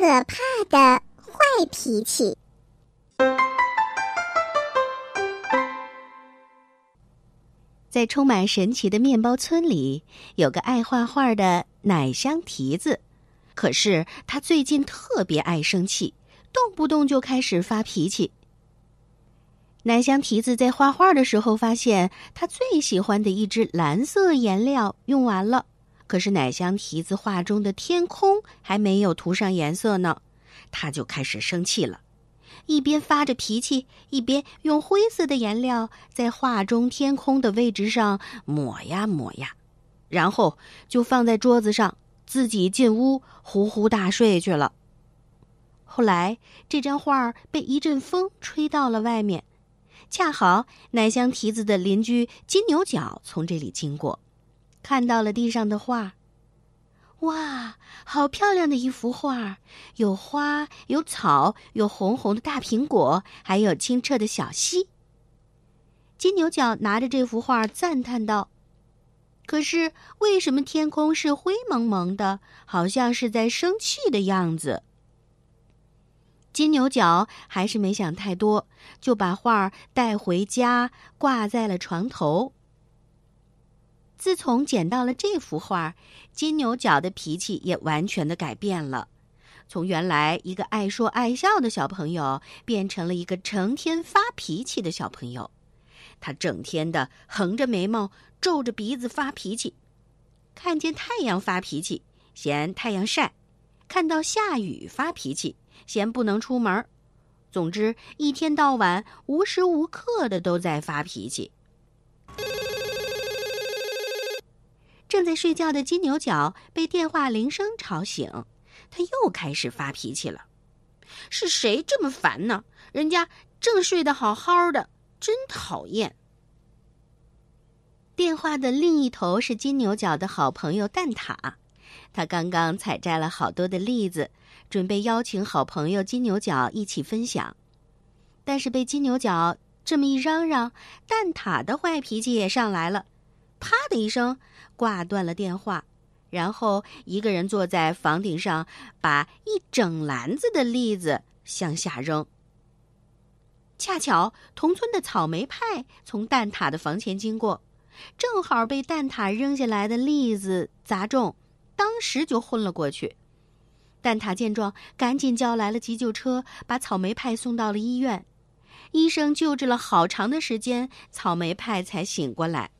可怕的坏脾气。在充满神奇的面包村里，有个爱画画的奶香蹄子。可是他最近特别爱生气，动不动就开始发脾气。奶香蹄子在画画的时候，发现他最喜欢的一支蓝色颜料用完了。可是奶香蹄子画中的天空还没有涂上颜色呢，他就开始生气了，一边发着脾气，一边用灰色的颜料在画中天空的位置上抹呀抹呀，然后就放在桌子上，自己进屋呼呼大睡去了。后来这张画被一阵风吹到了外面，恰好奶香蹄子的邻居金牛角从这里经过。看到了地上的画，哇，好漂亮的一幅画！有花，有草，有红红的大苹果，还有清澈的小溪。金牛角拿着这幅画赞叹道：“可是为什么天空是灰蒙蒙的，好像是在生气的样子？”金牛角还是没想太多，就把画带回家，挂在了床头。自从捡到了这幅画，金牛角的脾气也完全的改变了，从原来一个爱说爱笑的小朋友，变成了一个成天发脾气的小朋友。他整天的横着眉毛，皱着鼻子发脾气，看见太阳发脾气，嫌太阳晒；看到下雨发脾气，嫌不能出门。总之，一天到晚，无时无刻的都在发脾气。正在睡觉的金牛角被电话铃声吵醒，他又开始发脾气了。是谁这么烦呢？人家正睡得好好的，真讨厌。电话的另一头是金牛角的好朋友蛋挞，他刚刚采摘了好多的栗子，准备邀请好朋友金牛角一起分享。但是被金牛角这么一嚷嚷，蛋挞的坏脾气也上来了。啪的一声，挂断了电话，然后一个人坐在房顶上，把一整篮子的栗子向下扔。恰巧同村的草莓派从蛋挞的房前经过，正好被蛋挞扔下来的栗子砸中，当时就昏了过去。蛋挞见状，赶紧叫来了急救车，把草莓派送到了医院。医生救治了好长的时间，草莓派才醒过来。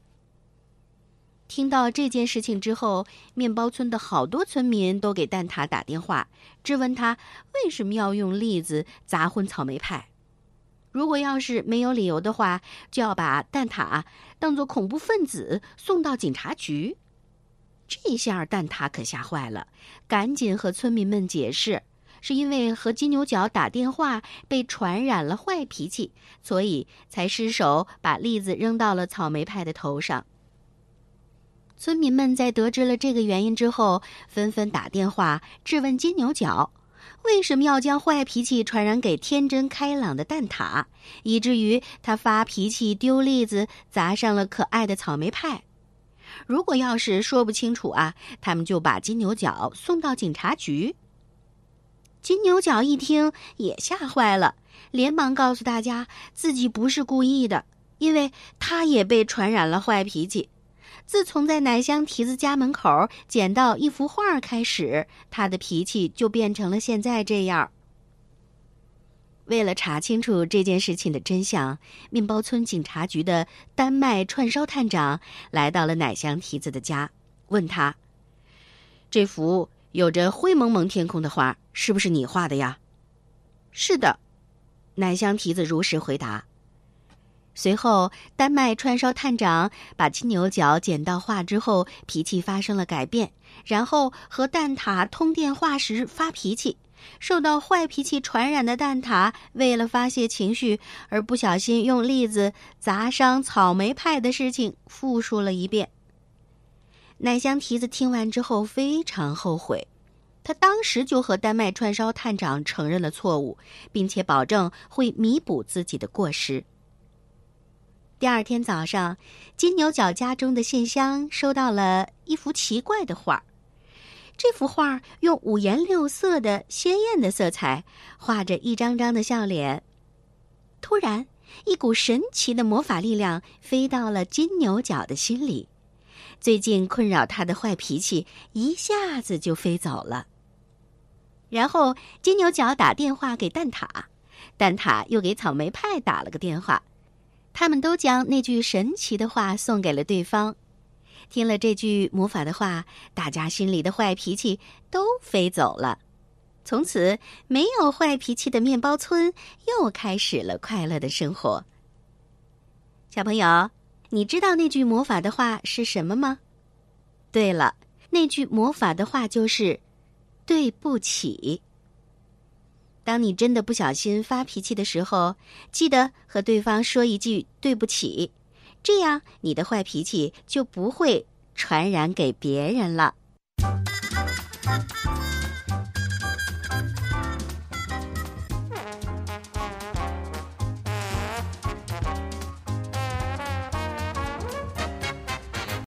听到这件事情之后，面包村的好多村民都给蛋挞打电话，质问他为什么要用栗子砸昏草莓派。如果要是没有理由的话，就要把蛋挞当做恐怖分子送到警察局。这下蛋挞可吓坏了，赶紧和村民们解释，是因为和金牛角打电话被传染了坏脾气，所以才失手把栗子扔到了草莓派的头上。村民们在得知了这个原因之后，纷纷打电话质问金牛角，为什么要将坏脾气传染给天真开朗的蛋挞，以至于他发脾气丢栗子砸上了可爱的草莓派。如果要是说不清楚啊，他们就把金牛角送到警察局。金牛角一听也吓坏了，连忙告诉大家自己不是故意的，因为他也被传染了坏脾气。自从在奶香蹄子家门口捡到一幅画开始，他的脾气就变成了现在这样。为了查清楚这件事情的真相，面包村警察局的丹麦串烧探长来到了奶香蹄子的家，问他：“这幅有着灰蒙蒙天空的画是不是你画的呀？”“是的。”奶香蹄子如实回答。随后，丹麦串烧探长把金牛角捡到画之后，脾气发生了改变，然后和蛋挞通电话时发脾气。受到坏脾气传染的蛋挞，为了发泄情绪而不小心用栗子砸伤草莓派的事情，复述了一遍。奶香蹄子听完之后非常后悔，他当时就和丹麦串烧探长承认了错误，并且保证会弥补自己的过失。第二天早上，金牛角家中的信箱收到了一幅奇怪的画这幅画用五颜六色的鲜艳的色彩画着一张张的笑脸。突然，一股神奇的魔法力量飞到了金牛角的心里，最近困扰他的坏脾气一下子就飞走了。然后，金牛角打电话给蛋挞，蛋挞又给草莓派打了个电话，他们都将那句神奇的话送给了对方。听了这句魔法的话，大家心里的坏脾气都飞走了。从此，没有坏脾气的面包村又开始了快乐的生活。小朋友，你知道那句魔法的话是什么吗？对了，那句魔法的话就是“对不起”。当你真的不小心发脾气的时候，记得和对方说一句“对不起”。这样，你的坏脾气就不会传染给别人了。